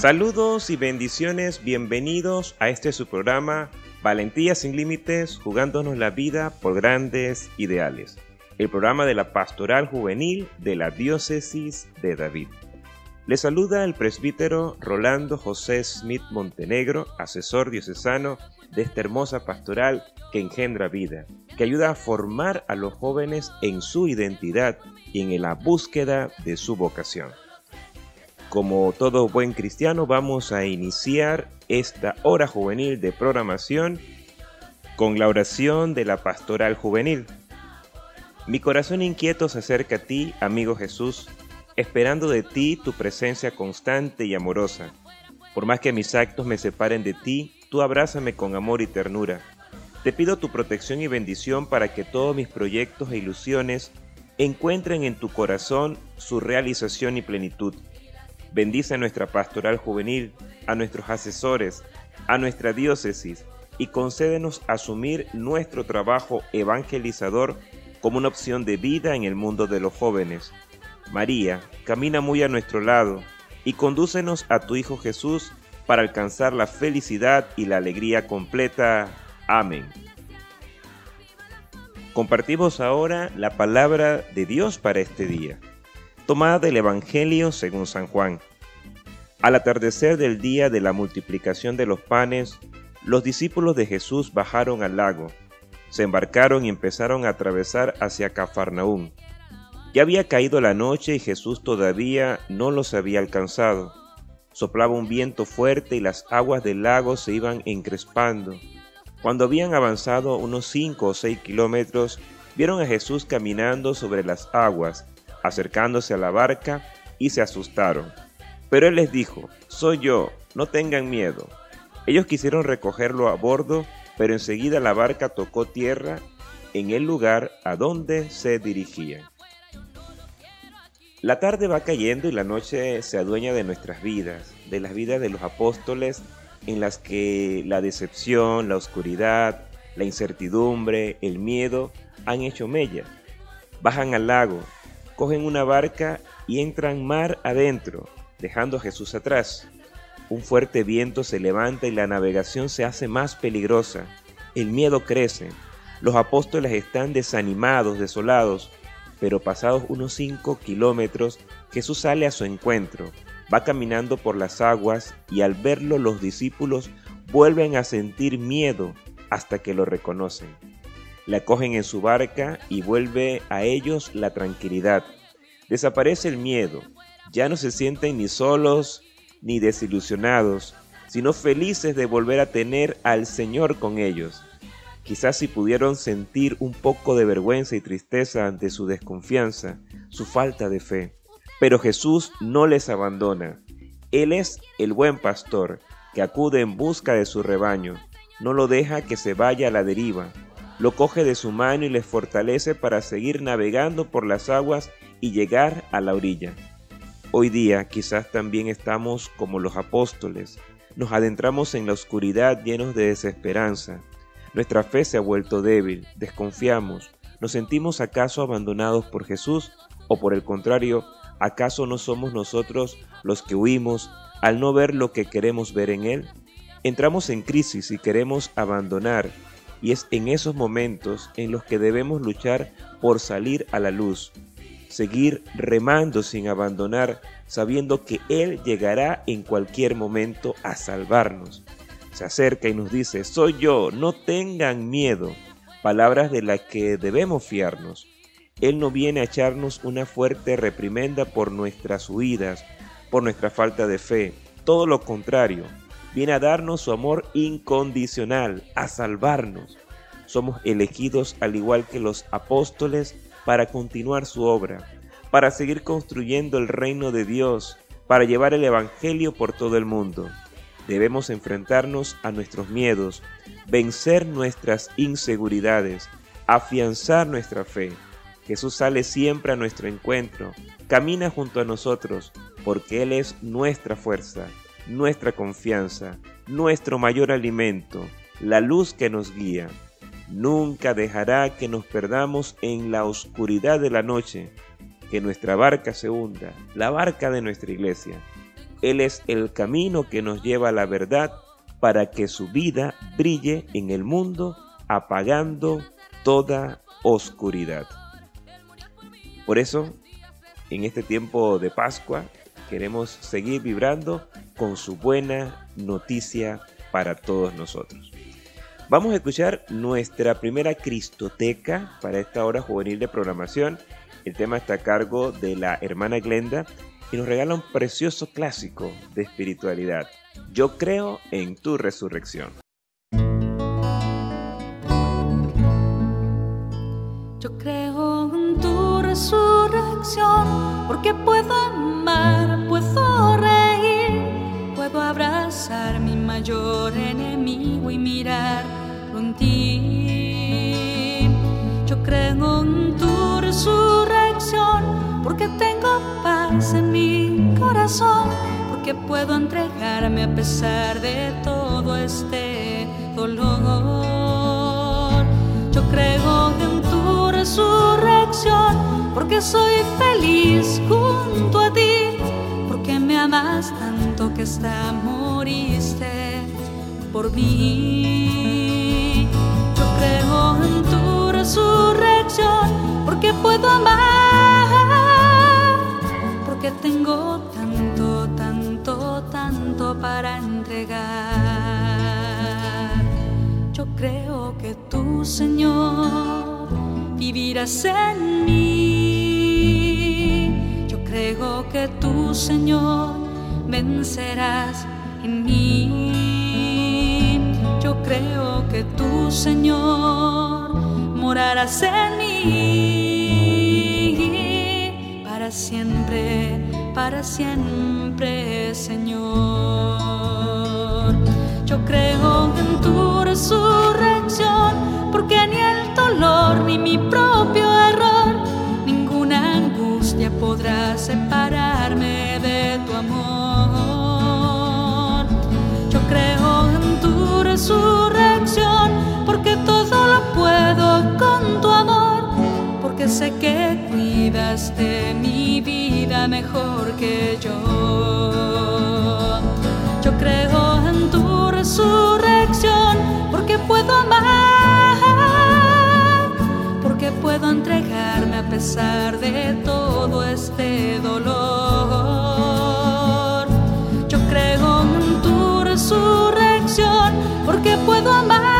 Saludos y bendiciones, bienvenidos a este su programa Valentía sin Límites, jugándonos la vida por grandes ideales. El programa de la Pastoral Juvenil de la Diócesis de David. Le saluda el presbítero Rolando José Smith Montenegro, asesor diocesano de esta hermosa pastoral que engendra vida, que ayuda a formar a los jóvenes en su identidad y en la búsqueda de su vocación. Como todo buen cristiano, vamos a iniciar esta hora juvenil de programación con la oración de la pastoral juvenil. Mi corazón inquieto se acerca a ti, amigo Jesús, esperando de ti tu presencia constante y amorosa. Por más que mis actos me separen de ti, tú abrázame con amor y ternura. Te pido tu protección y bendición para que todos mis proyectos e ilusiones encuentren en tu corazón su realización y plenitud. Bendice a nuestra pastoral juvenil, a nuestros asesores, a nuestra diócesis y concédenos asumir nuestro trabajo evangelizador como una opción de vida en el mundo de los jóvenes. María, camina muy a nuestro lado y condúcenos a tu Hijo Jesús para alcanzar la felicidad y la alegría completa. Amén. Compartimos ahora la palabra de Dios para este día tomada del Evangelio según San Juan. Al atardecer del día de la multiplicación de los panes, los discípulos de Jesús bajaron al lago, se embarcaron y empezaron a atravesar hacia Cafarnaúm. Ya había caído la noche y Jesús todavía no los había alcanzado. Soplaba un viento fuerte y las aguas del lago se iban encrespando. Cuando habían avanzado unos cinco o seis kilómetros, vieron a Jesús caminando sobre las aguas acercándose a la barca y se asustaron. Pero él les dijo, soy yo, no tengan miedo. Ellos quisieron recogerlo a bordo, pero enseguida la barca tocó tierra en el lugar a donde se dirigían. La tarde va cayendo y la noche se adueña de nuestras vidas, de las vidas de los apóstoles en las que la decepción, la oscuridad, la incertidumbre, el miedo han hecho mella. Bajan al lago, cogen una barca y entran mar adentro, dejando a Jesús atrás. Un fuerte viento se levanta y la navegación se hace más peligrosa. El miedo crece. Los apóstoles están desanimados, desolados, pero pasados unos cinco kilómetros, Jesús sale a su encuentro, va caminando por las aguas y al verlo los discípulos vuelven a sentir miedo hasta que lo reconocen la cogen en su barca y vuelve a ellos la tranquilidad. Desaparece el miedo, ya no se sienten ni solos ni desilusionados, sino felices de volver a tener al Señor con ellos. Quizás si pudieron sentir un poco de vergüenza y tristeza ante su desconfianza, su falta de fe. Pero Jesús no les abandona. Él es el buen pastor que acude en busca de su rebaño. No lo deja que se vaya a la deriva, lo coge de su mano y le fortalece para seguir navegando por las aguas y llegar a la orilla. Hoy día quizás también estamos como los apóstoles, nos adentramos en la oscuridad llenos de desesperanza. Nuestra fe se ha vuelto débil, desconfiamos, nos sentimos acaso abandonados por Jesús o por el contrario, acaso no somos nosotros los que huimos al no ver lo que queremos ver en Él. Entramos en crisis y queremos abandonar y es en esos momentos en los que debemos luchar por salir a la luz, seguir remando sin abandonar, sabiendo que Él llegará en cualquier momento a salvarnos. Se acerca y nos dice, soy yo, no tengan miedo, palabras de las que debemos fiarnos. Él no viene a echarnos una fuerte reprimenda por nuestras huidas, por nuestra falta de fe, todo lo contrario, viene a darnos su amor incondicional, a salvarnos. Somos elegidos al igual que los apóstoles para continuar su obra, para seguir construyendo el reino de Dios, para llevar el Evangelio por todo el mundo. Debemos enfrentarnos a nuestros miedos, vencer nuestras inseguridades, afianzar nuestra fe. Jesús sale siempre a nuestro encuentro, camina junto a nosotros, porque Él es nuestra fuerza nuestra confianza, nuestro mayor alimento, la luz que nos guía. Nunca dejará que nos perdamos en la oscuridad de la noche, que nuestra barca se hunda, la barca de nuestra iglesia. Él es el camino que nos lleva a la verdad para que su vida brille en el mundo apagando toda oscuridad. Por eso, en este tiempo de Pascua, queremos seguir vibrando con su buena noticia para todos nosotros. Vamos a escuchar nuestra primera Cristoteca para esta hora juvenil de programación. El tema está a cargo de la hermana Glenda y nos regala un precioso clásico de espiritualidad. Yo creo en tu resurrección. Yo creo en tu resurrección porque puedo amar, mayor enemigo y mirar yo creo en tu resurrección porque tengo paz en mi corazón, porque puedo entregarme a pesar de todo este dolor. Yo creo en tu resurrección porque soy feliz junto a ti, porque me amas tanto que hasta moriste por mí. Yo creo en tu resurrección porque puedo amar, porque tengo tanto, tanto, tanto para entregar. Yo creo que tú, Señor, vivirás en mí. Yo creo que tú, Señor, vencerás en mí. Yo creo que tú, Señor, morarás en mí para siempre, para siempre, Señor. Yo creo en tu resurrección, porque ni el dolor ni mi propio error, ninguna angustia podrá separarme sé que cuidas de mi vida mejor que yo. Yo creo en tu resurrección, porque puedo amar, porque puedo entregarme a pesar de todo este dolor. Yo creo en tu resurrección porque puedo amar,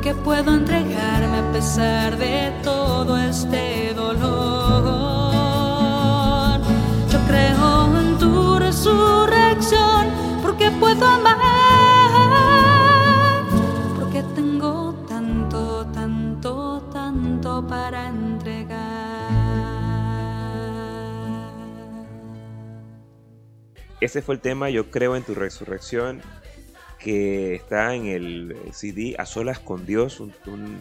porque puedo entregarme a pesar de todo este dolor. Yo creo en tu resurrección, porque puedo amar para entregar. Ese fue el tema, yo creo en tu resurrección, que está en el CD A Solas con Dios,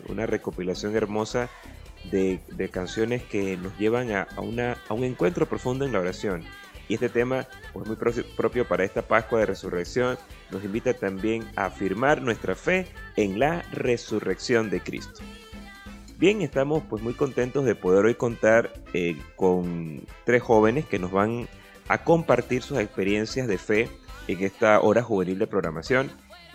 una recopilación hermosa de, canciones que nos llevan a, a un encuentro profundo en la oración. Y este tema, pues muy propio para esta Pascua de Resurrección, nos invita también a afirmar nuestra fe en la resurrección de Cristo. Bien, estamos pues muy contentos de poder hoy contar eh, con tres jóvenes que nos van a compartir sus experiencias de fe en esta hora juvenil de programación.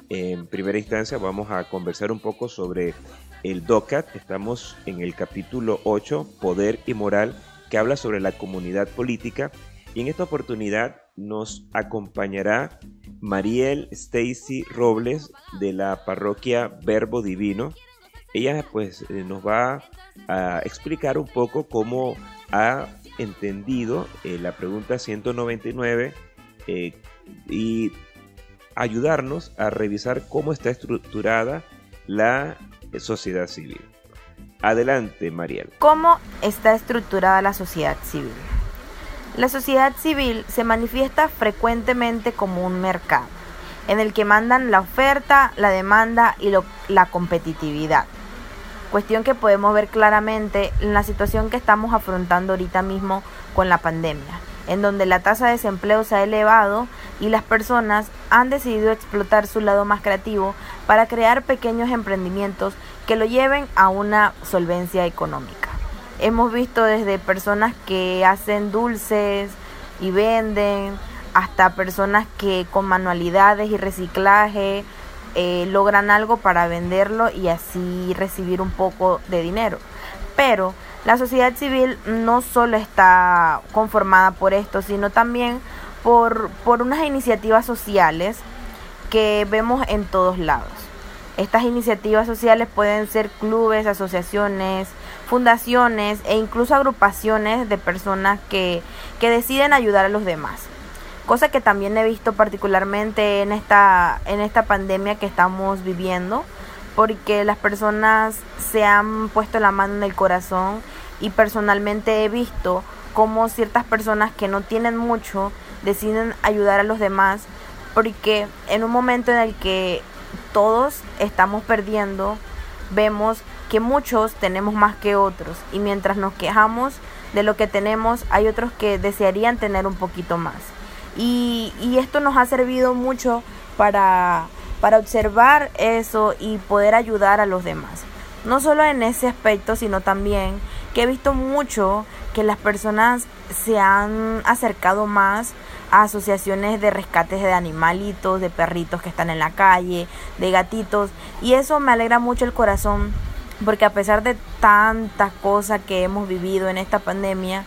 En primera instancia vamos a conversar un poco sobre el DOCAT. Estamos en el capítulo 8, Poder y Moral, que habla sobre la comunidad política. Y en esta oportunidad nos acompañará Mariel Stacy Robles de la parroquia Verbo Divino ella pues eh, nos va a explicar un poco cómo ha entendido eh, la pregunta 199 eh, y ayudarnos a revisar cómo está estructurada la sociedad civil. Adelante, Mariel. ¿Cómo está estructurada la sociedad civil? La sociedad civil se manifiesta frecuentemente como un mercado, en el que mandan la oferta, la demanda y la competitividad. Cuestión que podemos ver claramente en la situación que estamos afrontando ahorita mismo con la pandemia, en donde la tasa de desempleo se ha elevado y las personas han decidido explotar su lado más creativo para crear pequeños emprendimientos que lo lleven a una solvencia económica. Hemos visto desde personas que hacen dulces y venden, hasta personas que con manualidades y reciclaje eh, logran algo para venderlo y así recibir un poco de dinero. Pero la sociedad civil no solo está conformada por esto, sino también por, por unas iniciativas sociales que vemos en todos lados. Estas iniciativas sociales pueden ser clubes, asociaciones, fundaciones e incluso agrupaciones de personas que, que deciden ayudar a los demás. Cosa que también he visto particularmente en esta, en esta pandemia que estamos viviendo, porque las personas se han puesto la mano en el corazón y personalmente he visto cómo ciertas personas que no tienen mucho deciden ayudar a los demás, porque en un momento en el que todos estamos perdiendo, vemos que muchos tenemos más que otros y mientras nos quejamos de lo que tenemos, hay otros que desearían tener un poquito más. Y, esto nos ha servido mucho para, para observar eso y poder ayudar a los demás. No solo en ese aspecto, sino también que he visto mucho que las personas se han acercado más asociaciones de rescates de animalitos, de perritos que están en la calle, de gatitos. Y eso me alegra mucho el corazón porque a pesar de tantas cosas que hemos vivido en esta pandemia,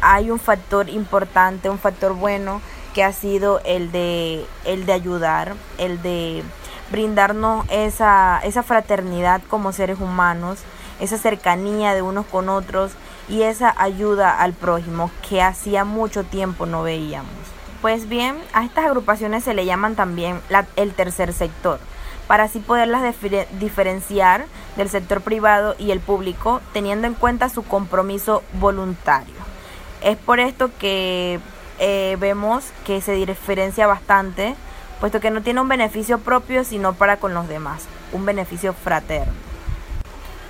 hay un factor importante, un factor bueno que ha sido el de, el de ayudar, el de brindarnos esa, esa fraternidad como seres humanos, esa cercanía de unos con otros y esa ayuda al prójimo que hacía mucho tiempo no veíamos. Pues bien, a estas agrupaciones se le llaman también el tercer sector, para así poderlas diferenciar del sector privado y el público, teniendo en cuenta su compromiso voluntario. Es por esto que eh, vemos que se diferencia bastante, puesto que no tiene un beneficio propio, sino para con los demás, un beneficio fraterno.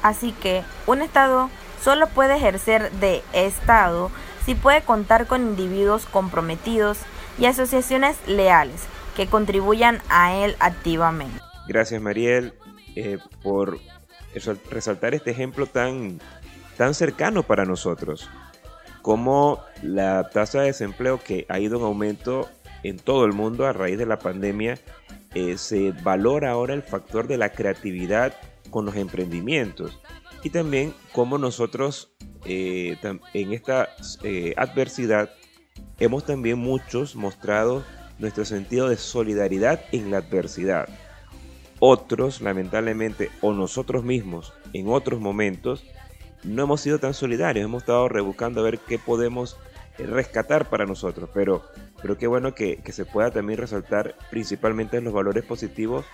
Así que un Estado solo puede ejercer de Estado si puede contar con individuos comprometidos y asociaciones leales que contribuyan a él activamente. Gracias Mariel eh, por resaltar este ejemplo tan, tan cercano para nosotros, como la tasa de desempleo que ha ido en aumento en todo el mundo a raíz de la pandemia, eh, se valora ahora el factor de la creatividad con los emprendimientos y también cómo nosotros eh, en esta adversidad hemos también muchos mostrado nuestro sentido de solidaridad en la adversidad. Otros, lamentablemente, o nosotros mismos, en otros momentos, no hemos sido tan solidarios, hemos estado rebuscando a ver qué podemos rescatar para nosotros, pero, pero qué bueno que, se pueda también resaltar principalmente los valores positivos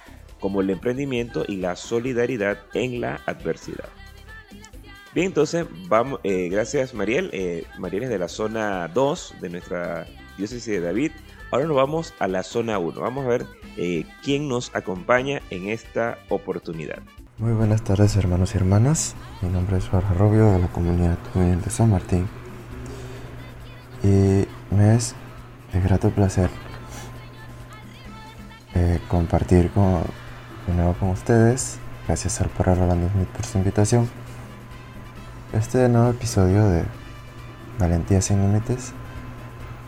como el emprendimiento y la solidaridad en la adversidad. Bien, entonces, vamos, eh, gracias Mariel. Eh, Mariel es de la zona 2 de nuestra diócesis de David. Ahora nos vamos a la zona 1. Vamos a ver eh, quién nos acompaña en esta oportunidad. Muy buenas tardes hermanos y hermanas. Mi nombre es Jorge Rubio de la comunidad de San Martín. Y me es de grato placer compartir con, de nuevo con ustedes. Gracias al Padre Rolando Smith por su invitación este nuevo episodio de Valentía sin Límites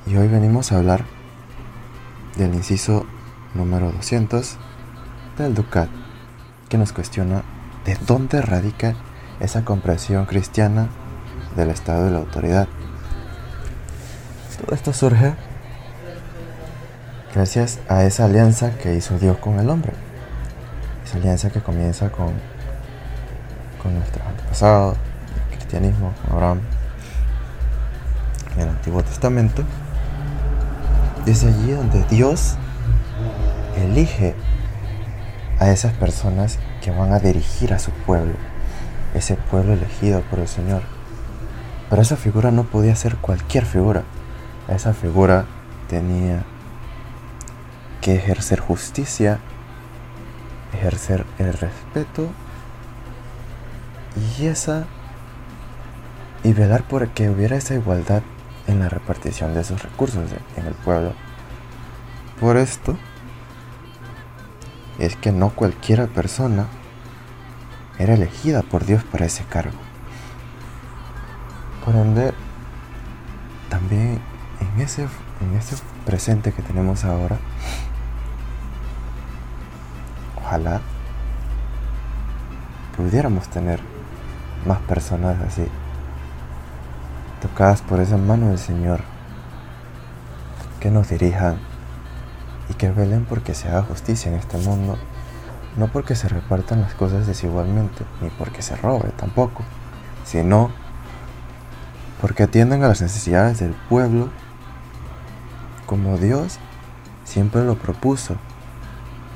y hoy venimos a hablar del inciso número 200 del Ducat que nos cuestiona de dónde radica esa comprensión cristiana del estado de la autoridad. Todo esto surge gracias a esa alianza que hizo Dios con el hombre. Esa alianza que comienza con, con nuestro antepasado, cristianismo, Abraham, en el Antiguo Testamento, desde allí donde Dios, elige a esas personas que van a dirigir a su pueblo, ese pueblo elegido por el Señor. Pero esa figura no podía ser cualquier figura. Esa figura tenía que ejercer justicia, ejercer el respeto y esa y velar por que hubiera esa igualdad en la repartición de esos recursos en el pueblo. Por esto es que no cualquiera persona era elegida por Dios para ese cargo. Por ende, también en ese, en ese presente que tenemos ahora, ojalá pudiéramos tener más personas así, tocadas por esa mano del Señor, que nos dirijan y que velen porque se haga justicia en este mundo, no porque se repartan las cosas desigualmente, ni porque se robe tampoco, sino porque atiendan a las necesidades del pueblo como Dios siempre lo propuso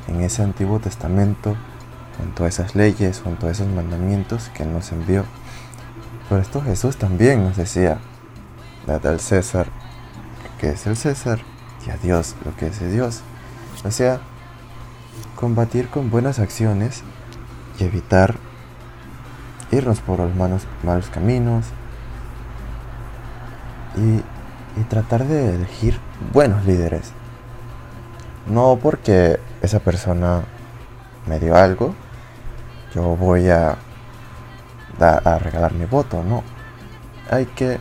en ese Antiguo Testamento, junto a esas leyes, junto a esos mandamientos que nos envió. Por esto Jesús también nos decía, dad al César lo que es el César y a Dios lo que es Dios. O sea, combatir con buenas acciones y evitar irnos por los malos, caminos y tratar de elegir buenos líderes. No porque esa persona me dio algo, yo voy a, a regalar mi voto, no. Hay que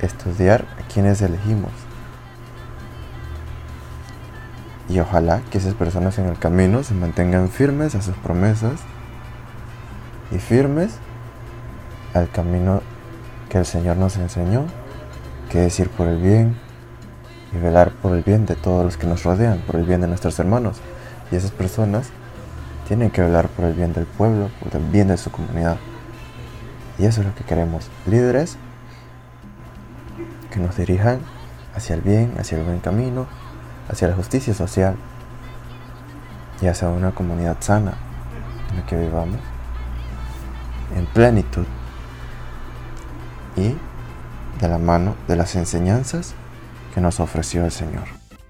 estudiar a quienes elegimos. Y ojalá que esas personas en el camino se mantengan firmes a sus promesas y firmes al camino que el Señor nos enseñó, que es ir por el bien y velar por el bien de todos los que nos rodean, por el bien de nuestros hermanos. Y esas personas tienen que velar por el bien del pueblo, por el bien de su comunidad. Y eso es lo que queremos. Líderes que nos dirijan hacia el bien, hacia el buen camino, hacia la justicia social y hacia una comunidad sana en la que vivamos en plenitud y de la mano de las enseñanzas que nos ofreció el Señor.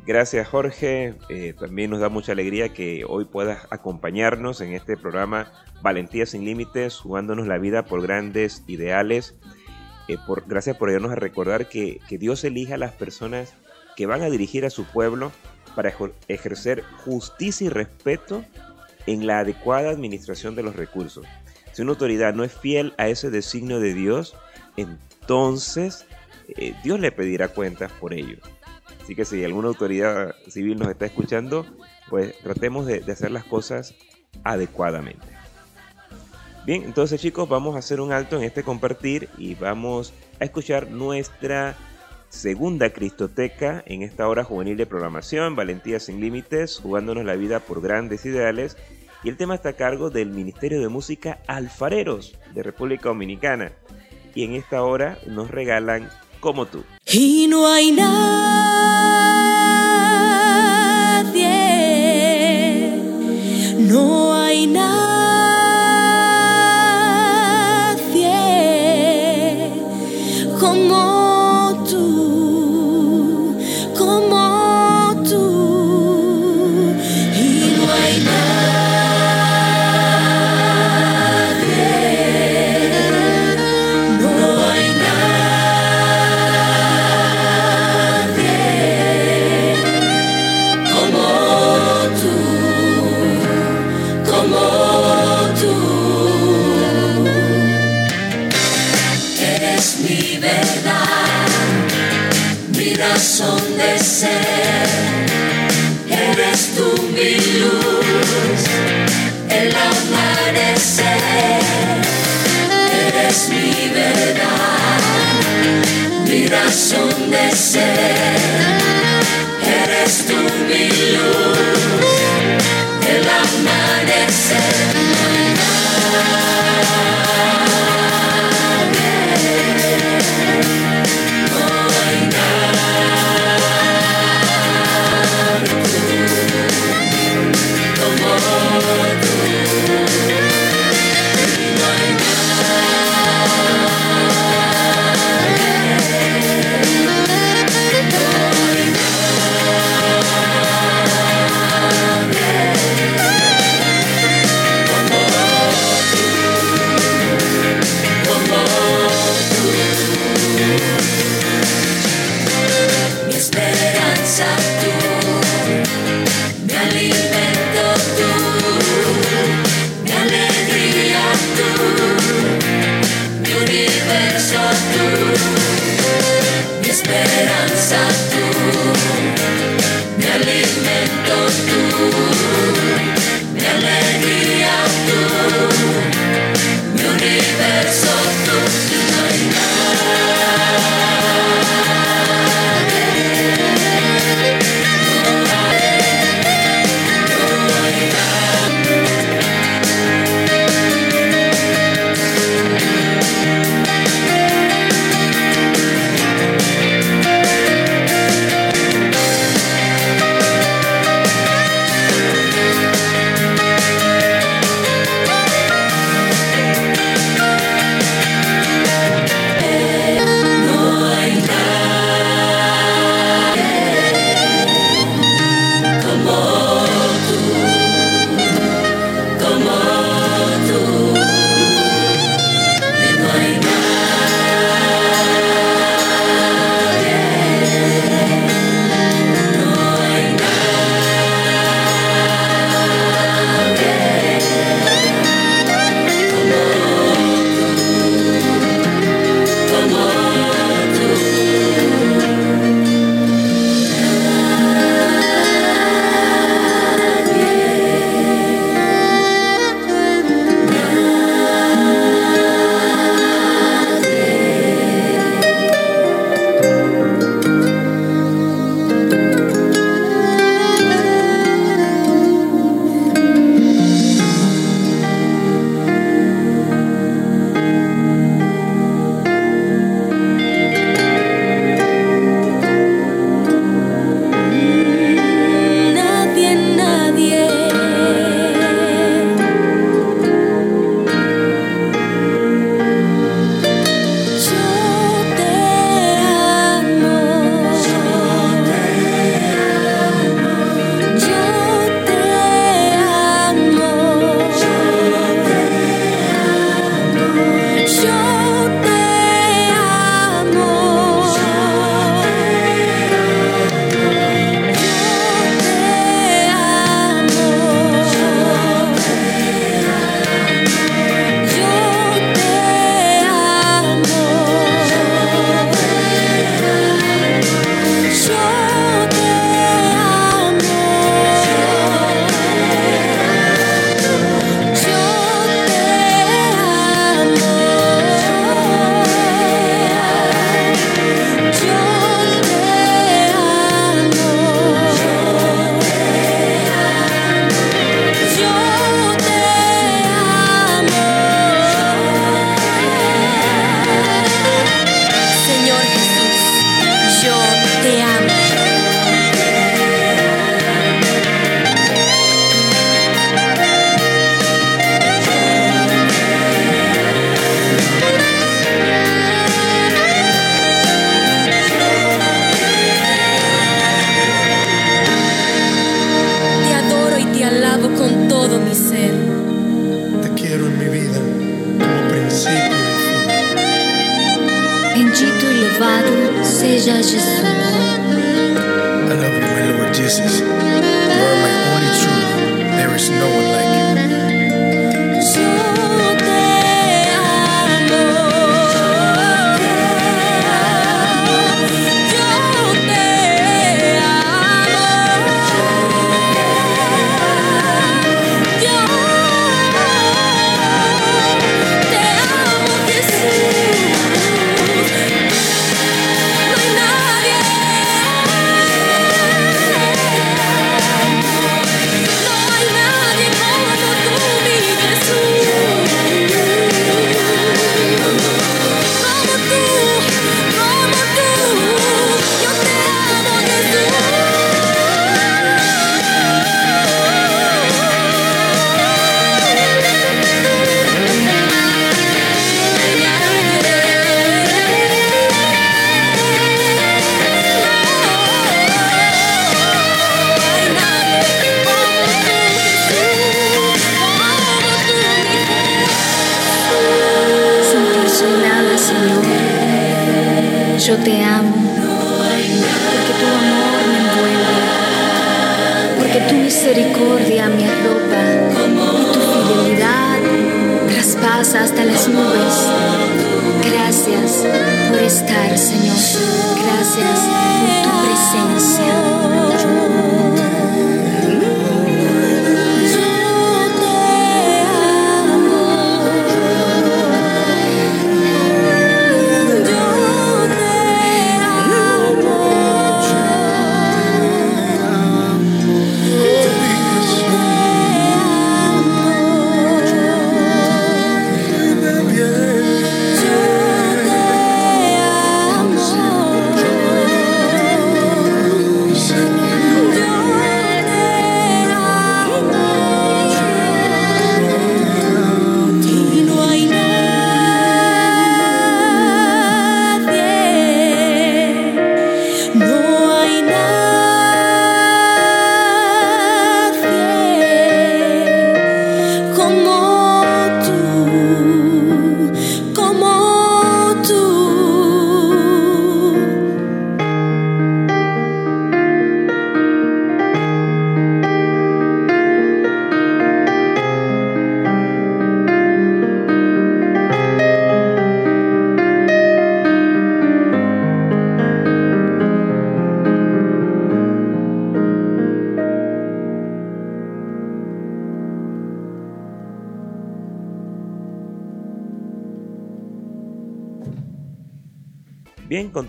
Gracias Jorge, eh, también nos da mucha alegría que hoy puedas acompañarnos en este programa Valentía sin Límites, jugándonos la vida por grandes ideales. Eh, por, gracias por ayudarnos a recordar que, que Dios elige a las personas que van a dirigir a su pueblo para ejercer justicia y respeto en la adecuada administración de los recursos. Si una autoridad no es fiel a ese designio de Dios, entonces eh, Dios le pedirá cuentas por ello. Así que si alguna autoridad civil nos está escuchando, pues tratemos de, de hacer las cosas adecuadamente. Bien, entonces chicos, vamos a hacer un alto en este compartir y vamos a escuchar nuestra segunda Cristoteca en esta hora juvenil de programación, Valentía sin Límites, jugándonos la vida por grandes ideales. Y el tema está a cargo del Ministerio de Música Alfareros de República Dominicana. Y en esta hora nos regalan Como tú. Y no hay nadie, no razón de ser. Eres tú mi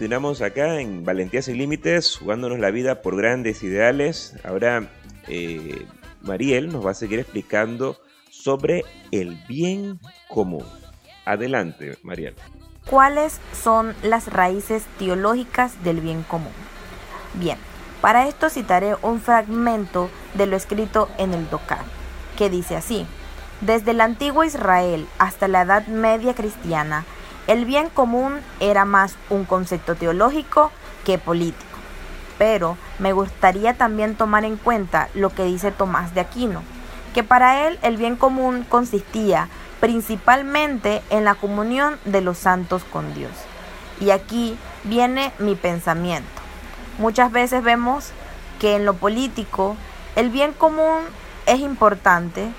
continuamos acá en Valentía sin Límites, jugándonos la vida por grandes ideales. Ahora eh, Mariel nos va a seguir explicando sobre el bien común. Adelante, Mariel. ¿Cuáles son las raíces teológicas del bien común? Bien, para esto citaré un fragmento de lo escrito en el Docar, que dice así: Desde el antiguo Israel hasta la Edad Media cristiana, el bien común era más un concepto teológico que político. Pero me gustaría también tomar en cuenta lo que dice Tomás de Aquino, que para él el bien común consistía principalmente en la comunión de los santos con Dios. Y aquí viene mi pensamiento. Muchas veces vemos que en lo político el bien común es importante,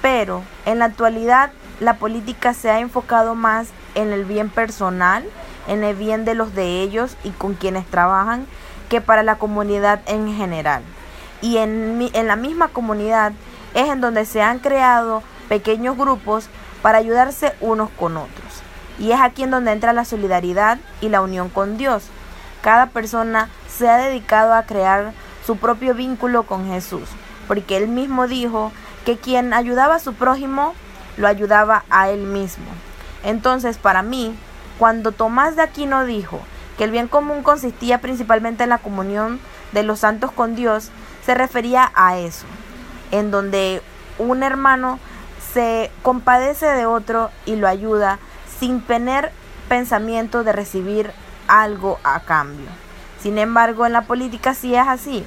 pero en la actualidad la política se ha enfocado más en el bien personal, en el bien de los de ellos y con quienes trabajan, que para la comunidad en general. Y en, en la misma comunidad es en donde se han creado pequeños grupos para ayudarse unos con otros. Y es aquí en donde entra la solidaridad y la unión con Dios. Cada persona se ha dedicado a crear su propio vínculo con Jesús, porque él mismo dijo que quien ayudaba a su prójimo lo ayudaba a él mismo. Entonces, para mí, cuando Tomás de Aquino dijo que el bien común consistía principalmente en la comunión de los santos con Dios, se refería a eso, en donde un hermano se compadece de otro y lo ayuda sin tener pensamiento de recibir algo a cambio. Sin embargo, en la política sí es así.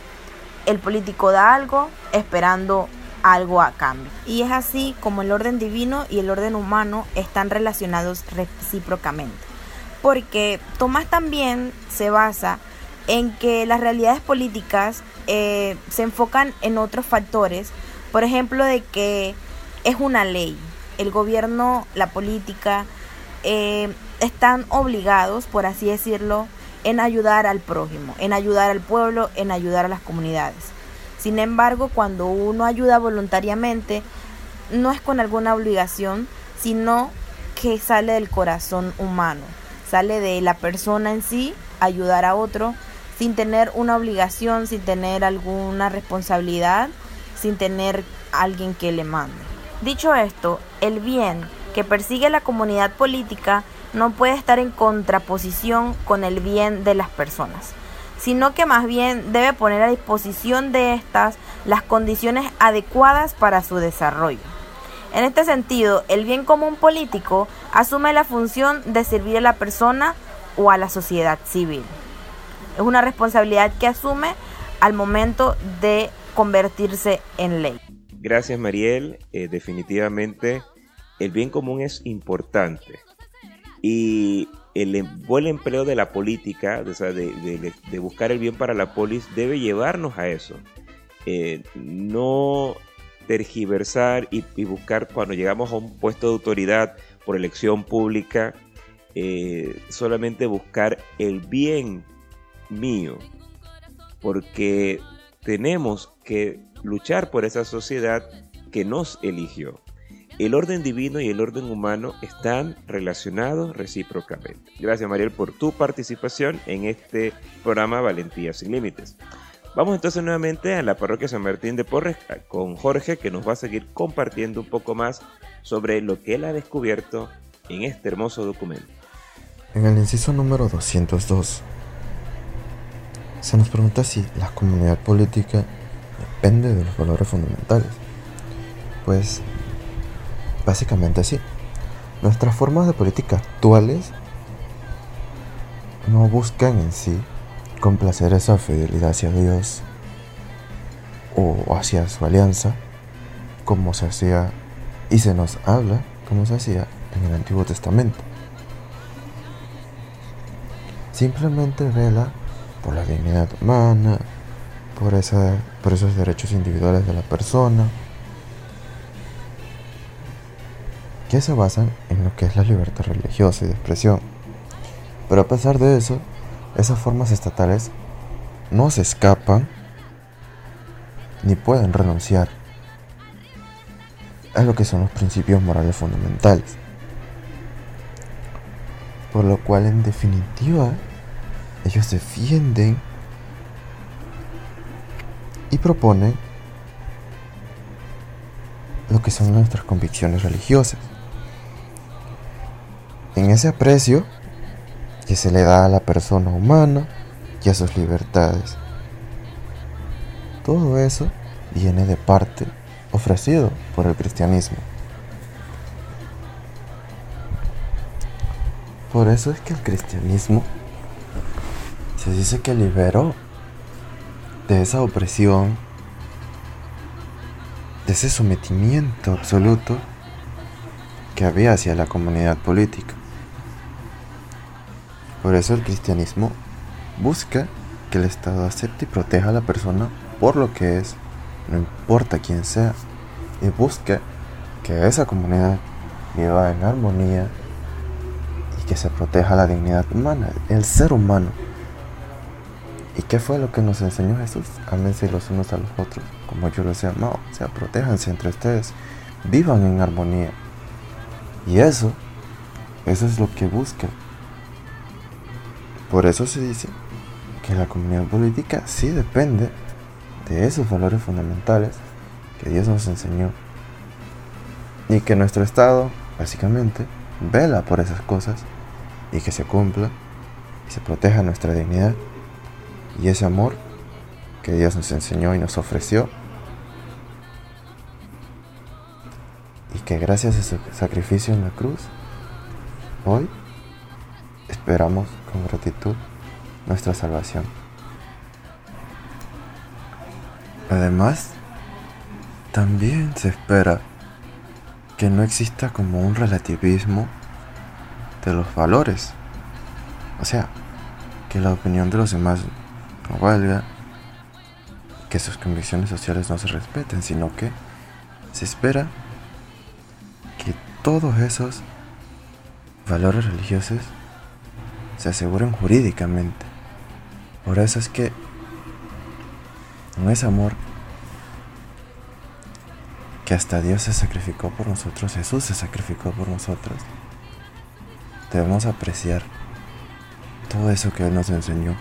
El político da algo esperando algo a cambio. Y es así como el orden divino y el orden humano están relacionados recíprocamente. porque Tomás también se basa en que las realidades políticas eh, se enfocan en otros factores, por ejemplo, de que es una ley, el gobierno, la política, eh, están obligados, por así decirlo, en ayudar al prójimo, en ayudar al pueblo, en ayudar a las comunidades. Sin embargo, cuando uno ayuda voluntariamente, no es con alguna obligación, sino que sale del corazón humano, sale de la persona en sí, ayudar a otro, sin tener una obligación, sin tener alguna responsabilidad, sin tener alguien que le mande. Dicho esto, el bien que persigue la comunidad política no puede estar en contraposición con el bien de las personas, sino que más bien debe poner a disposición de estas las condiciones adecuadas para su desarrollo. En este sentido, el bien común político asume la función de servir a la persona o a la sociedad civil. Es una responsabilidad que asume al momento de convertirse en ley. Gracias Mariel, eh, definitivamente el bien común es importante y el em, buen empleo de la política, de, buscar el bien para la polis, debe llevarnos a eso. Eh, no tergiversar y, buscar cuando llegamos a un puesto de autoridad por elección pública, eh, solamente buscar el bien mío, porque tenemos que luchar por esa sociedad que nos eligió. El orden divino y el orden humano están relacionados recíprocamente. Gracias Mariel por tu participación en este programa Valentía sin Límites. Vamos entonces nuevamente a la parroquia San Martín de Porres con Jorge que nos va a seguir compartiendo un poco más sobre lo que él ha descubierto en este hermoso documento. En el inciso número 202 se nos pregunta si la comunidad política depende de los valores fundamentales. Pues Básicamente sí. Nuestras formas de política actuales no buscan en sí complacer esa fidelidad hacia Dios o hacia su alianza, como se hacía y se nos habla como se hacía en el Antiguo Testamento. Simplemente vela por la dignidad humana, por, por esos derechos individuales de la persona, se basan en lo que es la libertad religiosa y de expresión. Pero a pesar de eso, esas formas estatales no se escapan ni pueden renunciar a lo que son los principios morales fundamentales. Por lo cual en definitiva ellos defienden y proponen lo que son nuestras convicciones religiosas en ese aprecio que se le da a la persona humana y a sus libertades. Todo eso viene de parte ofrecido por el cristianismo. Por eso es que el cristianismo se dice que liberó de esa opresión, de ese sometimiento absoluto que había hacia la comunidad política. Por eso el cristianismo busca que el Estado acepte y proteja a la persona por lo que es, no importa quién sea, y busca que esa comunidad viva en armonía y que se proteja la dignidad humana, el ser humano. ¿Y qué fue lo que nos enseñó Jesús? Ámense los unos a los otros, como yo los he amado. O sea, protéjanse entre ustedes, vivan en armonía. Y eso, eso es lo que busca por eso se dice que la comunidad política sí depende de esos valores fundamentales que Dios nos enseñó y que nuestro Estado, básicamente, vela por esas cosas y que se cumpla y se proteja nuestra dignidad y ese amor que Dios nos enseñó y nos ofreció. Y que gracias a su sacrificio en la cruz, hoy esperamos con gratitud nuestra salvación. Además, también se espera que no exista como un relativismo de los valores O sea, que la opinión de los demás no valga, que sus convicciones sociales no se respeten, sino que se espera que todos esos valores religiosos se aseguren jurídicamente. Por eso es que no es amor que hasta Dios se sacrificó por nosotros, Jesús se sacrificó por nosotros. Debemos apreciar todo eso que Él nos enseñó.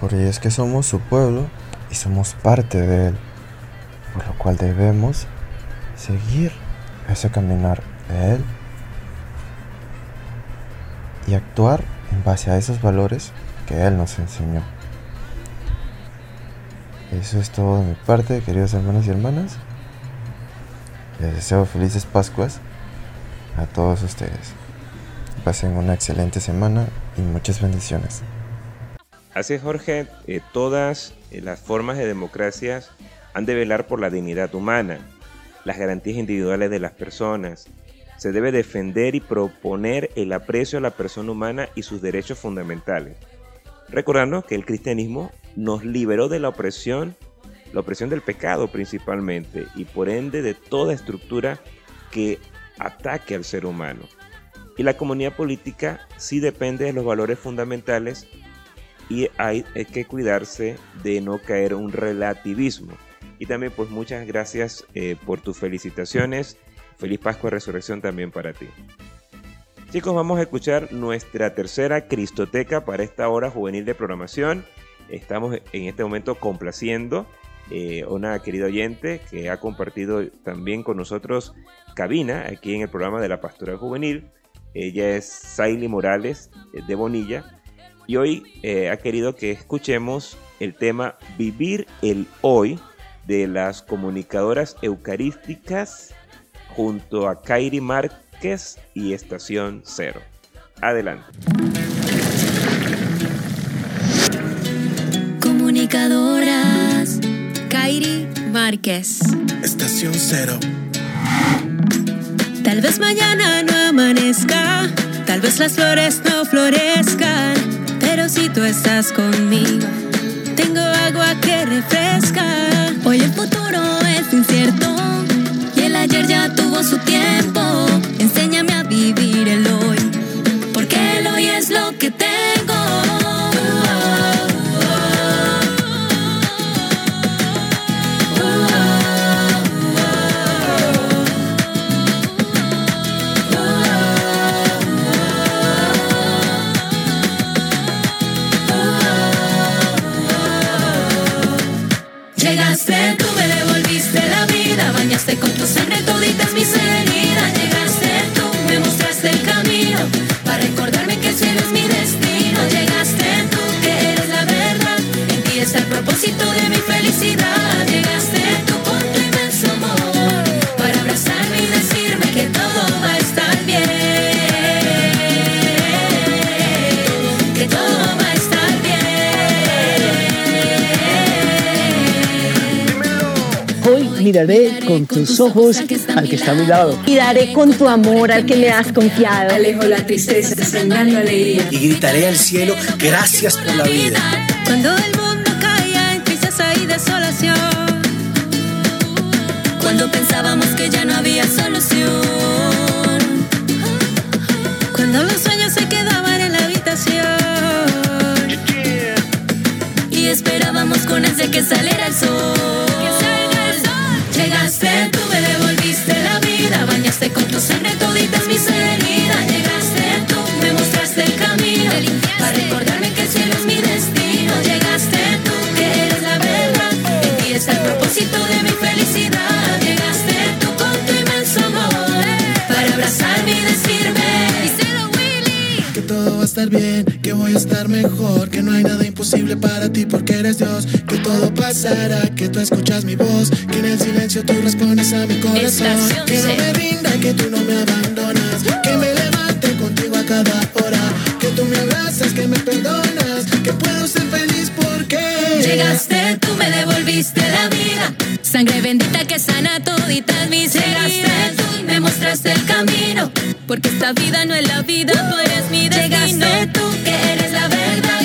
Porque es que somos su pueblo y somos parte de Él, por lo cual debemos seguir ese caminar de Él y actuar en base a esos valores que Él nos enseñó. Eso es todo de mi parte, queridos hermanos y hermanas. Les deseo felices Pascuas a todos ustedes. Pasen una excelente semana y muchas bendiciones. Así es, Jorge, eh, todas eh, las formas de democracia han de velar por la dignidad humana, las garantías individuales de las personas. Se debe defender y proponer el aprecio a la persona humana y sus derechos fundamentales. Recordando que el cristianismo nos liberó de la opresión, la opresión del pecado principalmente, y por ende de toda estructura que ataque al ser humano. Y la comunidad política sí depende de los valores fundamentales y hay, que cuidarse de no caer un relativismo. Y también pues muchas gracias eh, por tus felicitaciones. Feliz Pascua Resurrección también para ti. Chicos, vamos a escuchar nuestra tercera Cristoteca para esta hora juvenil de programación. Estamos en este momento complaciendo eh, una querida oyente que ha compartido también con nosotros cabina aquí en el programa de la Pastoral Juvenil. Ella es Saily Morales eh, de Bonilla y hoy eh, ha querido que escuchemos el tema Vivir el Hoy de las comunicadoras eucarísticas junto a Kairi Márquez y Estación Cero. Adelante. Comunicadoras Kairi Márquez. Estación Cero. Tal vez mañana no amanezca, tal vez las flores no florezcan, pero si tú estás conmigo, tengo agua que refresca. Hoy el futuro es incierto su tiempo. Con tus ojos al que está a mi lado. y daré con tu amor al que me has confiado. Alejo la tristeza, sembrando alegría. Y gritaré al cielo, gracias por la vida. Cuando el mundo caía en tristeza y desolación. Cuando pensábamos que ya no había solución. Cuando los sueños se quedaban en la habitación. Y esperábamos con ansia que saliera el sol. Llegaste, tú me devolviste la vida. Bañaste con tu sangre toditas mis heridas. Llegaste, tú me mostraste el camino. Para recordarme que el cielo es mi destino. Llegaste tú, que eres la verdad. En ti está el propósito de mi felicidad. Llegaste tú con tu inmenso amor. Para abrazarme y decirme. Díselo, Willy. Que todo va a estar bien, que voy a estar mejor, que no hay nada imposible para ti porque eres Dios, pasará, que tú escuchas mi voz, que en el silencio tú respondes a mi corazón, Estación que no me rinda, que tú no me abandonas, que me levante contigo a cada hora, que tú me abrazas, que me perdonas, que puedo ser feliz porque Llegaste, tú me devolviste la vida. Sangre bendita que sana toditas mis heridas. Llegaste, tú me mostraste el camino. Porque esta vida no es la vida, tú eres mi destino. Llegaste tú, que eres la verdad.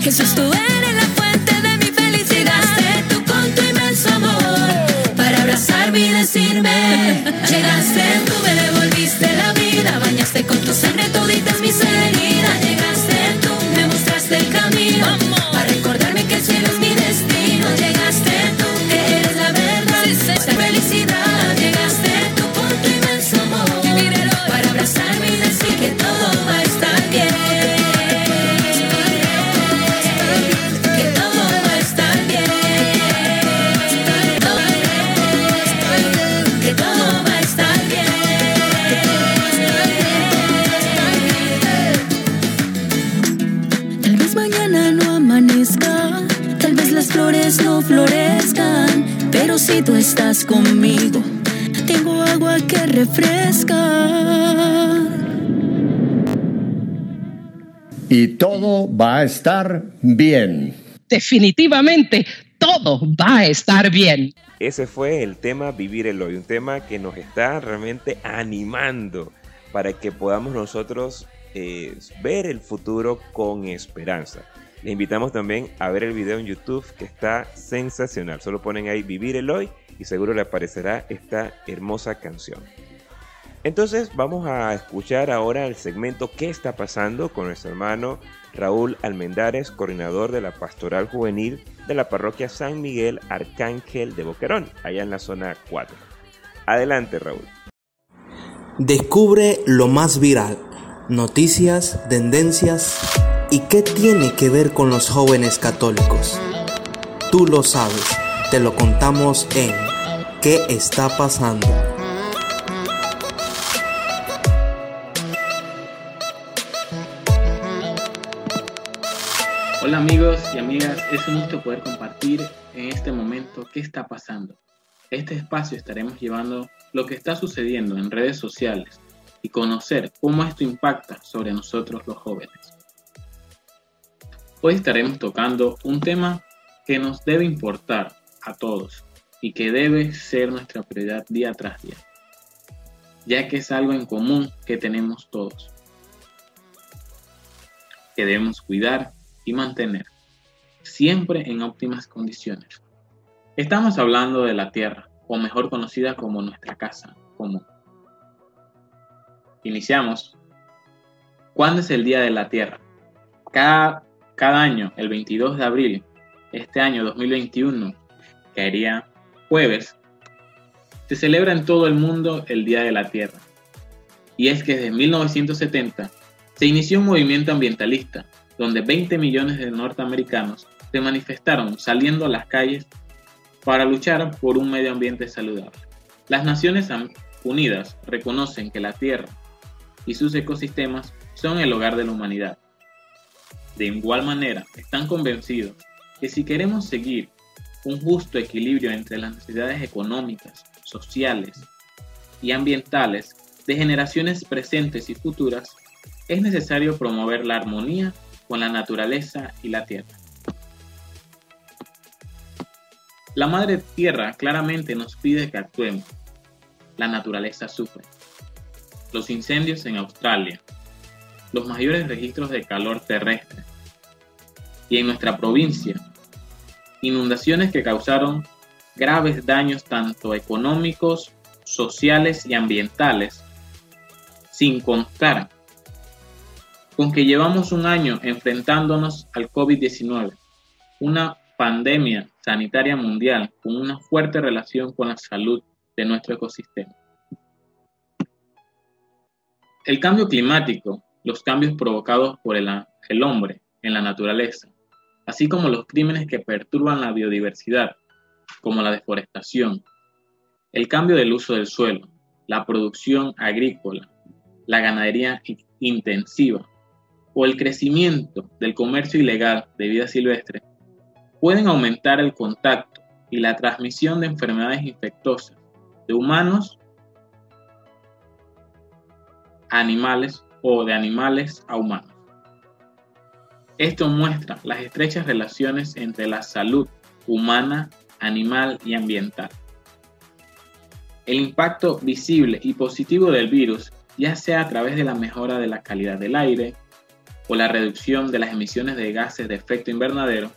Jesús, tú eres decirme. Llegaste tú, me que refresca. Y todo va a estar bien. Definitivamente, todo va a estar bien. Ese fue el tema Vivir el Hoy, un tema que nos está realmente animando para que podamos nosotros eh, ver el futuro con esperanza. Le invitamos también a ver el video en YouTube que está sensacional. Solo ponen ahí Vivir el Hoy y seguro le aparecerá esta hermosa canción. Entonces vamos a escuchar ahora el segmento ¿Qué está pasando? con nuestro hermano Raúl Almendares, coordinador de la Pastoral Juvenil de la Parroquia San Miguel Arcángel de Boquerón, allá en la zona 4. Adelante Raúl. Descubre lo más viral, noticias, tendencias y qué tiene que ver con los jóvenes católicos. Tú lo sabes, te lo contamos en ¿Qué está pasando? Hola amigos y amigas, es un gusto poder compartir en este momento qué está pasando. Este espacio estaremos llevando lo que está sucediendo en redes sociales y conocer cómo esto impacta sobre nosotros los jóvenes. Hoy estaremos tocando un tema que nos debe importar a todos y que debe ser nuestra prioridad día tras día, ya que es algo en común que tenemos todos, que debemos cuidar y mantener, siempre en óptimas condiciones. Estamos hablando de la Tierra, o mejor conocida como nuestra casa común. Iniciamos. ¿Cuándo es el Día de la Tierra? Cada, cada año, el 22 de abril, este año 2021, caería jueves, se celebra en todo el mundo el Día de la Tierra. Y es que desde 1970 se inició un movimiento ambientalista donde 20 millones de norteamericanos se manifestaron saliendo a las calles para luchar por un medio ambiente saludable. Las Naciones Unidas reconocen que la Tierra y sus ecosistemas son el hogar de la humanidad. De igual manera, están convencidos que si queremos seguir un justo equilibrio entre las necesidades económicas, sociales y ambientales de generaciones presentes y futuras, es necesario promover la armonía con la naturaleza y la tierra. La Madre Tierra claramente nos pide que actuemos. La naturaleza sufre. Los incendios en Australia, los mayores registros de calor terrestre y en nuestra provincia, inundaciones que causaron graves daños tanto económicos, sociales y ambientales, sin contar con que llevamos un año enfrentándonos al COVID-19, una pandemia sanitaria mundial con una fuerte relación con la salud de nuestro ecosistema. El cambio climático, los cambios provocados por el, el hombre en la naturaleza, así como los crímenes que perturban la biodiversidad, como la deforestación, el cambio del uso del suelo, la producción agrícola, la ganadería intensiva, o el crecimiento del comercio ilegal de vida silvestre pueden aumentar el contacto y la transmisión de enfermedades infecciosas de humanos a animales o de animales a humanos. Esto muestra las estrechas relaciones entre la salud humana, animal y ambiental. El impacto visible y positivo del virus ya sea a través de la mejora de la calidad del aire o la reducción de las emisiones de gases de efecto invernadero,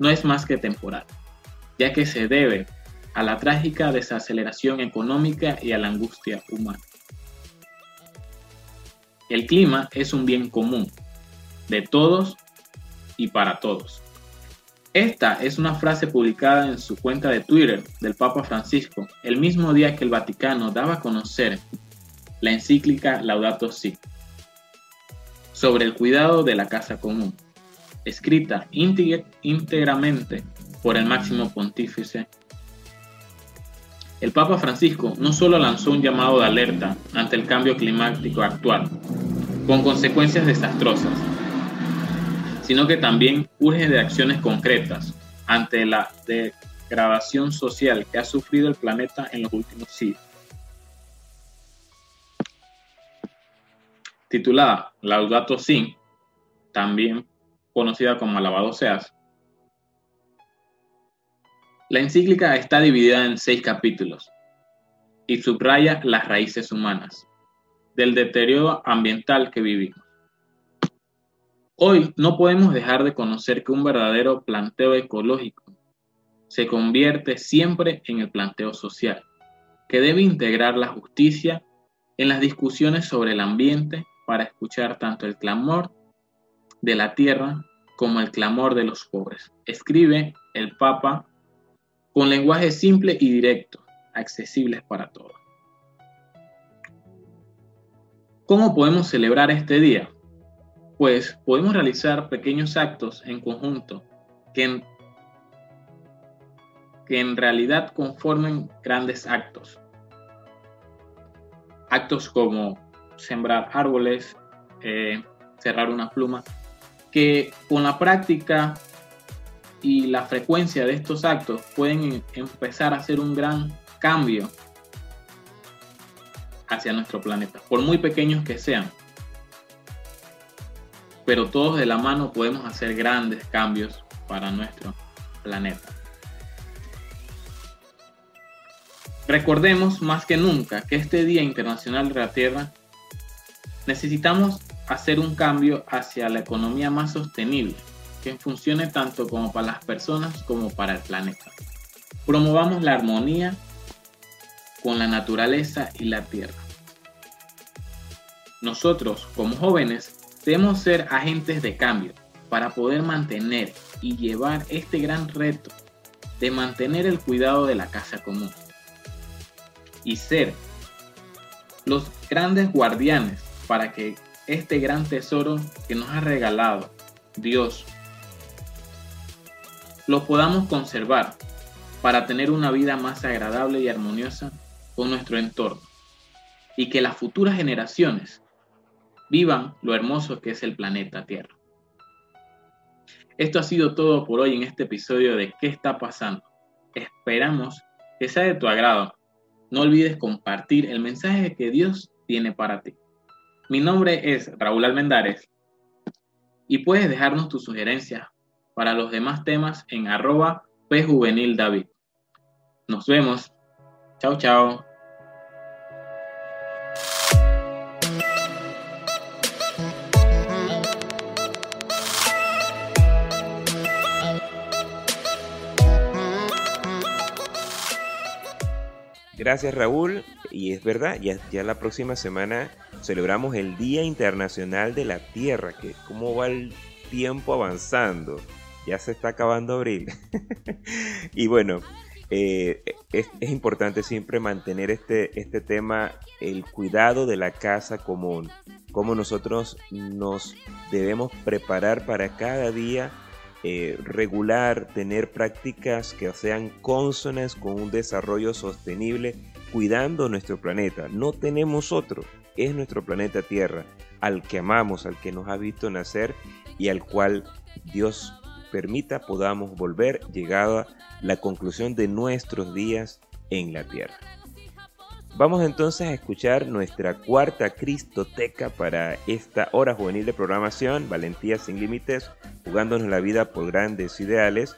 no es más que temporal, ya que se debe a la trágica desaceleración económica y a la angustia humana. El clima es un bien común, de todos y para todos. Esta es una frase publicada en su cuenta de Twitter del Papa Francisco el mismo día que el Vaticano daba a conocer la encíclica Laudato Si sobre el cuidado de la casa común, escrita íntegramente por el máximo pontífice. El Papa Francisco no solo lanzó un llamado de alerta ante el cambio climático actual, con consecuencias desastrosas, sino que también urge de acciones concretas ante la degradación social que ha sufrido el planeta en los últimos siglos. Titulada Laudato Si, también conocida como Alabado Seas, la encíclica está dividida en seis capítulos y subraya las raíces humanas del deterioro ambiental que vivimos. Hoy no podemos dejar de conocer que un verdadero planteo ecológico se convierte siempre en el planteo social, que debe integrar la justicia en las discusiones sobre el ambiente para escuchar tanto el clamor de la tierra como el clamor de los pobres. Escribe el Papa con lenguaje simple y directo, accesibles para todos. ¿Cómo podemos celebrar este día? Pues podemos realizar pequeños actos en conjunto que en, realidad conformen grandes actos. Actos como sembrar árboles, eh, cerrar una pluma, que con la práctica y la frecuencia de estos actos pueden empezar a hacer un gran cambio hacia nuestro planeta, por muy pequeños que sean pero todos de la mano podemos hacer grandes cambios para nuestro planeta. Recordemos más que nunca que este Día Internacional de la Tierra necesitamos hacer un cambio hacia la economía más sostenible, que funcione tanto como para las personas como para el planeta. Promovamos la armonía con la naturaleza y la tierra. Nosotros, como jóvenes, Debemos ser agentes de cambio para poder mantener y llevar este gran reto de mantener el cuidado de la casa común y ser los grandes guardianes para que este gran tesoro que nos ha regalado Dios lo podamos conservar para tener una vida más agradable y armoniosa con nuestro entorno y que las futuras generaciones vivan lo hermoso que es el planeta Tierra. Esto ha sido todo por hoy en este episodio de ¿Qué está pasando? Esperamos que sea de tu agrado. No olvides compartir el mensaje que Dios tiene para ti. Mi nombre es Raúl Almendares y puedes dejarnos tus sugerencias para los demás temas en arroba pjuvenildavid. Nos vemos. Chao, chao. Gracias Raúl. Y es verdad, ya, la próxima semana celebramos el Día Internacional de la Tierra, que cómo va el tiempo avanzando. Ya se está acabando abril. y bueno, eh, es, es, importante siempre mantener este, este tema, el cuidado de la casa común, cómo nosotros nos debemos preparar para cada día eh, regular, tener prácticas que sean consonas con un desarrollo sostenible, cuidando nuestro planeta. No tenemos otro, es nuestro planeta Tierra, al que amamos, al que nos ha visto nacer y al cual Dios permita podamos volver llegada la conclusión de nuestros días en la Tierra. Vamos entonces a escuchar nuestra cuarta Cristoteca para esta hora juvenil de programación, Valentía sin Límites, jugándonos la vida por grandes ideales.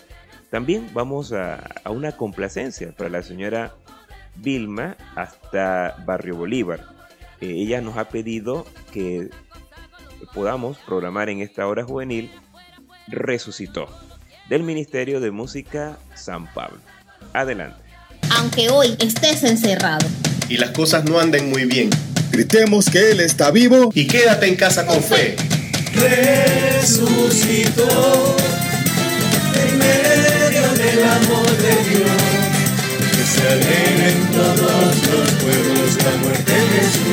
También vamos a, a una complacencia para la señora Vilma hasta Barrio Bolívar. eh, ella nos ha pedido que podamos programar en esta hora juvenil Resucitó, del Ministerio de Música San Pablo. Adelante. Aunque hoy estés encerrado y las cosas no anden muy bien, gritemos que Él está vivo y quédate en casa con fe. Resucitó en medio del amor de Dios. Que se alegren todos los pueblos, la muerte de su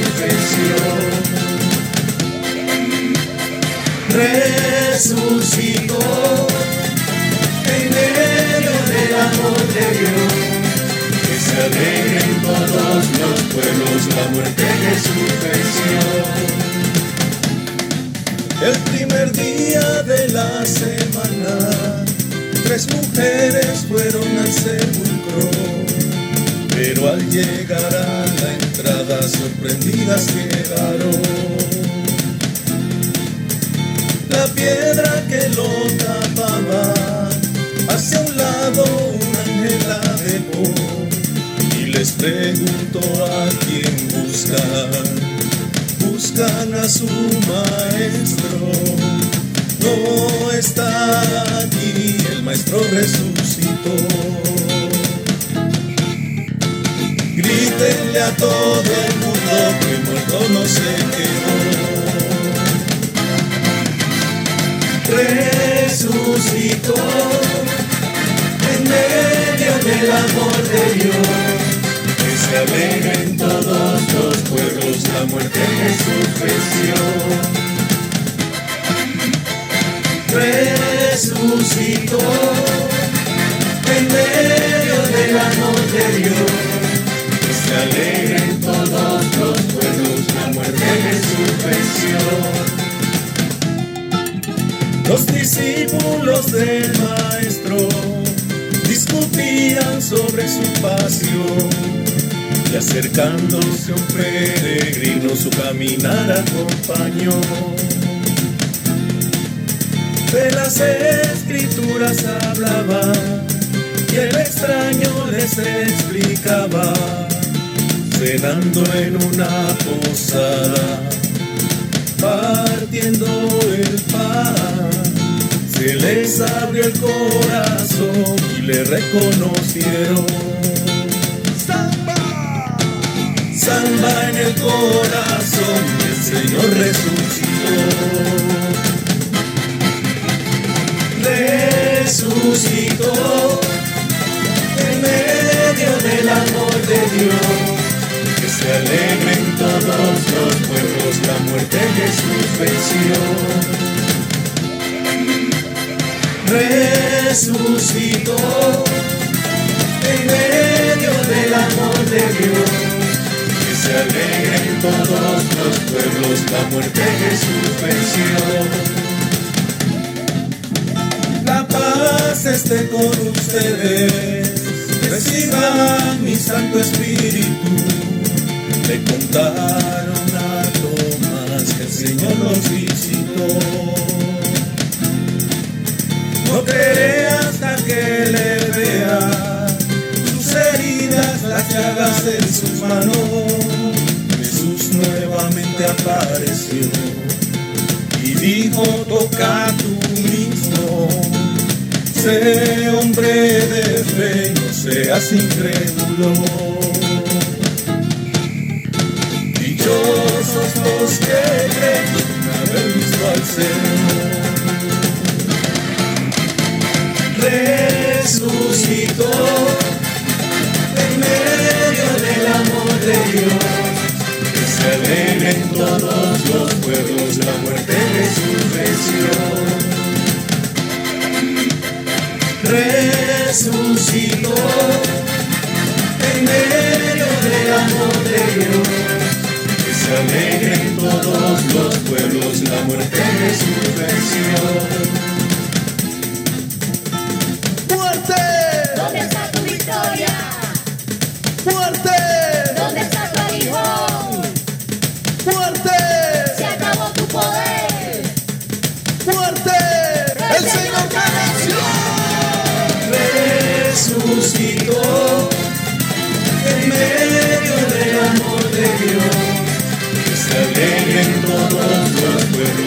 Resucitó en medio del amor de Dios. Todos los pueblos, la muerte de su El primer día de la semana tres mujeres fueron al sepulcro, pero al llegar a la entrada sorprendidas quedaron. La piedra que lo tapaba, hacia un lado un ángel la dejó les preguntó a quién buscan. Buscan a su maestro no está aquí, el maestro resucitó. Grítenle a todo el mundo que muerto no se quedó. Resucitó en medio del amor de Dios. Se alegren todos los pueblos, la muerte de su resucitó en medio del amor de Dios. Se alegren todos los pueblos la muerte de su. Los discípulos del maestro discutían sobre su pasión y acercándose un peregrino su caminar acompañó de las escrituras hablaba y el extraño les explicaba, cenando en una posada, partiendo el pan, se les abrió el corazón y le reconocieron. Samba, en el corazón, el Señor resucitó resucitó en medio del amor de Dios. Que se alegren todos los pueblos, la muerte Jesús venció. Resucitó en medio del amor de Dios. Se alegren todos los pueblos, la muerte Jesús venció paz esté con ustedes. Reciban mi Santo Espíritu. Le contaron a Tomás que el Señor los visitó. No creeré hasta que le vea sus heridas, las llagas en sus manos. Nuevamente apareció y dijo, toca tu mismo Sé hombre de fe, no seas incrédulo. Dichosos los que creen haber visto al Señor. Resucitó en medio del amor de Dios. Se alegren todos los pueblos, la muerte de su venció resucitó en medio del amor de Dios. Que se alegren todos los pueblos, la muerte de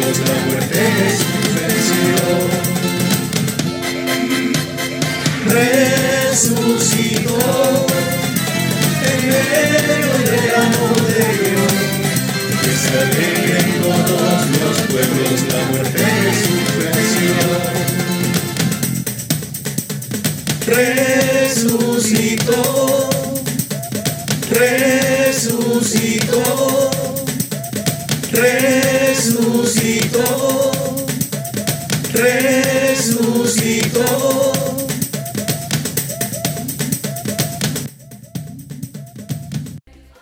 Dios la muerte Jesús venció. Resucitó en medio del amor de Dios, que se alegre todos los pueblos la muerte Jesús venció. Resucitó, resucitó resucitó, resucitó.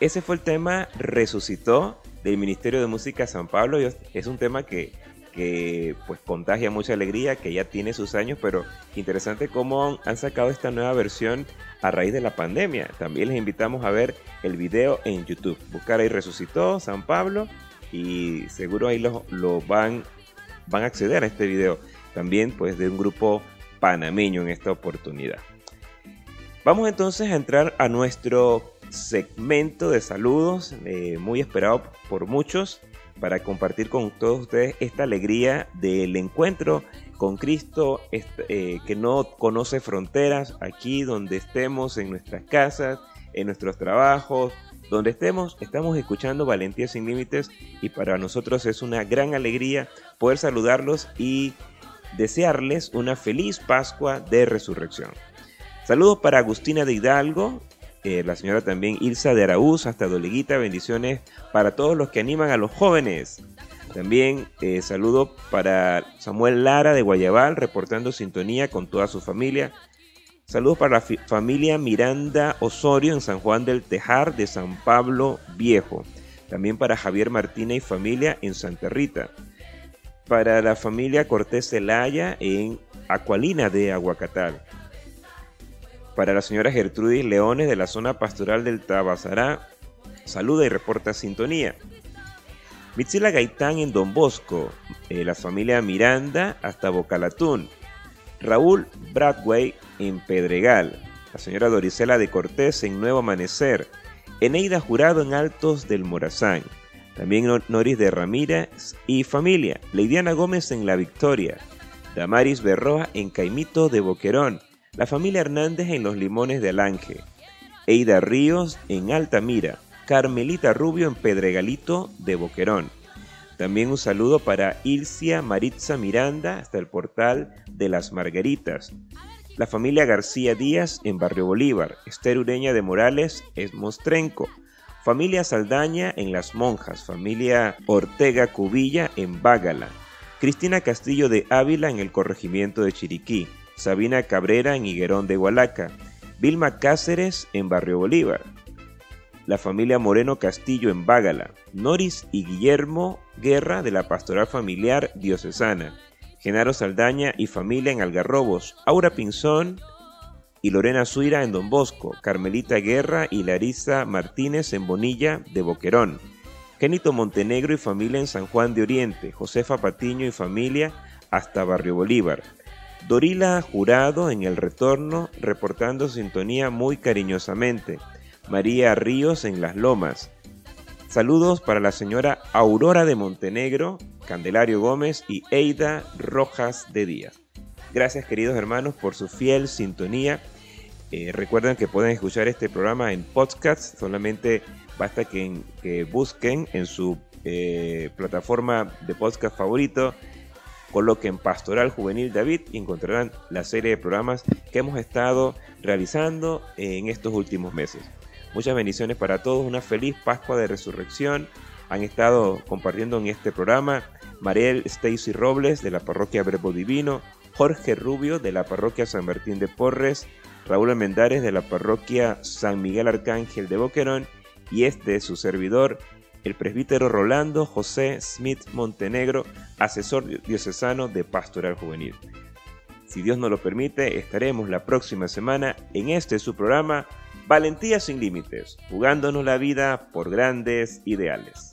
Ese fue el tema Resucitó del Ministerio de Música San Pablo. Es un tema que, que pues contagia mucha alegría, que ya tiene sus años, pero interesante cómo han sacado esta nueva versión a raíz de la pandemia. También les invitamos a ver el video en YouTube. Buscar ahí Resucitó San Pablo y seguro ahí lo, lo van, van a acceder a este video. También pues de un grupo panameño en esta oportunidad. Vamos entonces a entrar a nuestro segmento de saludos eh, muy esperado por muchos para compartir con todos ustedes esta alegría del encuentro con Cristo eh, que no conoce fronteras aquí donde estemos en nuestras casas, en nuestros trabajos, donde estemos, estamos escuchando Valentía sin Límites y para nosotros es una gran alegría poder saludarlos y desearles una feliz Pascua de Resurrección. Saludos para Agustina de Hidalgo, eh, la señora también Ilsa de Araúz, hasta Doleguita, bendiciones para todos los que animan a los jóvenes. También eh, saludo para Samuel Lara de Guayabal, reportando sintonía con toda su familia. Saludos para la familia Miranda Osorio en San Juan del Tejar de San Pablo Viejo. También para Javier Martínez y familia en Santa Rita. Para la familia Cortés Celaya en Acualina de Aguacatal para la señora Gertrudis Leones de la zona pastoral del Tabasará. Saluda y reporta sintonía. Mitzila Gaitán en Don Bosco, eh, la familia Miranda hasta Bocalatún. Raúl Bradway en Pedregal, la señora Dorisela de Cortés en Nuevo Amanecer, Eneida Jurado en Altos del Morazán, también Noris de Ramírez y familia, Leidiana Gómez en La Victoria, Damaris Berroa en Caimito de Boquerón, la familia Hernández en Los Limones de Alange, Eida Ríos en Altamira, Carmelita Rubio en Pedregalito de Boquerón. También un saludo para Ilcia Maritza Miranda hasta el portal de las Margaritas. La familia García Díaz en Barrio Bolívar, Esther Ureña de Morales es Mostrenco. Familia Saldaña en Las Monjas, familia Ortega Cubilla en Bágala, Cristina Castillo de Ávila en el corregimiento de Chiriquí, Sabina Cabrera en Higuerón de Hualaca, Vilma Cáceres en Barrio Bolívar, la familia Moreno Castillo en Bágala, Noris y Guillermo Guerra de la Pastoral Familiar Diocesana, Genaro Saldaña y familia en Algarrobos, Aura Pinzón y Lorena Suira en Don Bosco, Carmelita Guerra y Larisa Martínez en Bonilla de Boquerón, Genito Montenegro y familia en San Juan de Oriente, Josefa Patiño y familia hasta Barrio Bolívar, Dorila Jurado en el retorno, reportando sintonía muy cariñosamente. María Ríos en Las Lomas. Saludos para la señora Aurora de Montenegro, Candelario Gómez y Eida Rojas de Díaz. Gracias queridos hermanos por su fiel sintonía. Eh, recuerden que pueden escuchar este programa en podcast, solamente basta que, busquen en su eh, plataforma de podcast favorito coloquen Pastoral Juvenil David y encontrarán la serie de programas que hemos estado realizando en estos últimos meses. Muchas bendiciones para todos, una feliz Pascua de Resurrección. Han estado compartiendo en este programa Mariel Stacy Robles de la parroquia Verbo Divino, Jorge Rubio de la parroquia San Martín de Porres, Raúl Almendares de la parroquia San Miguel Arcángel de Boquerón y este su servidor, el presbítero Rolando José Smith Montenegro, asesor diocesano de Pastoral Juvenil. Si Dios nos lo permite, estaremos la próxima semana en este su programa Valentía sin Límites, jugándonos la vida por grandes ideales.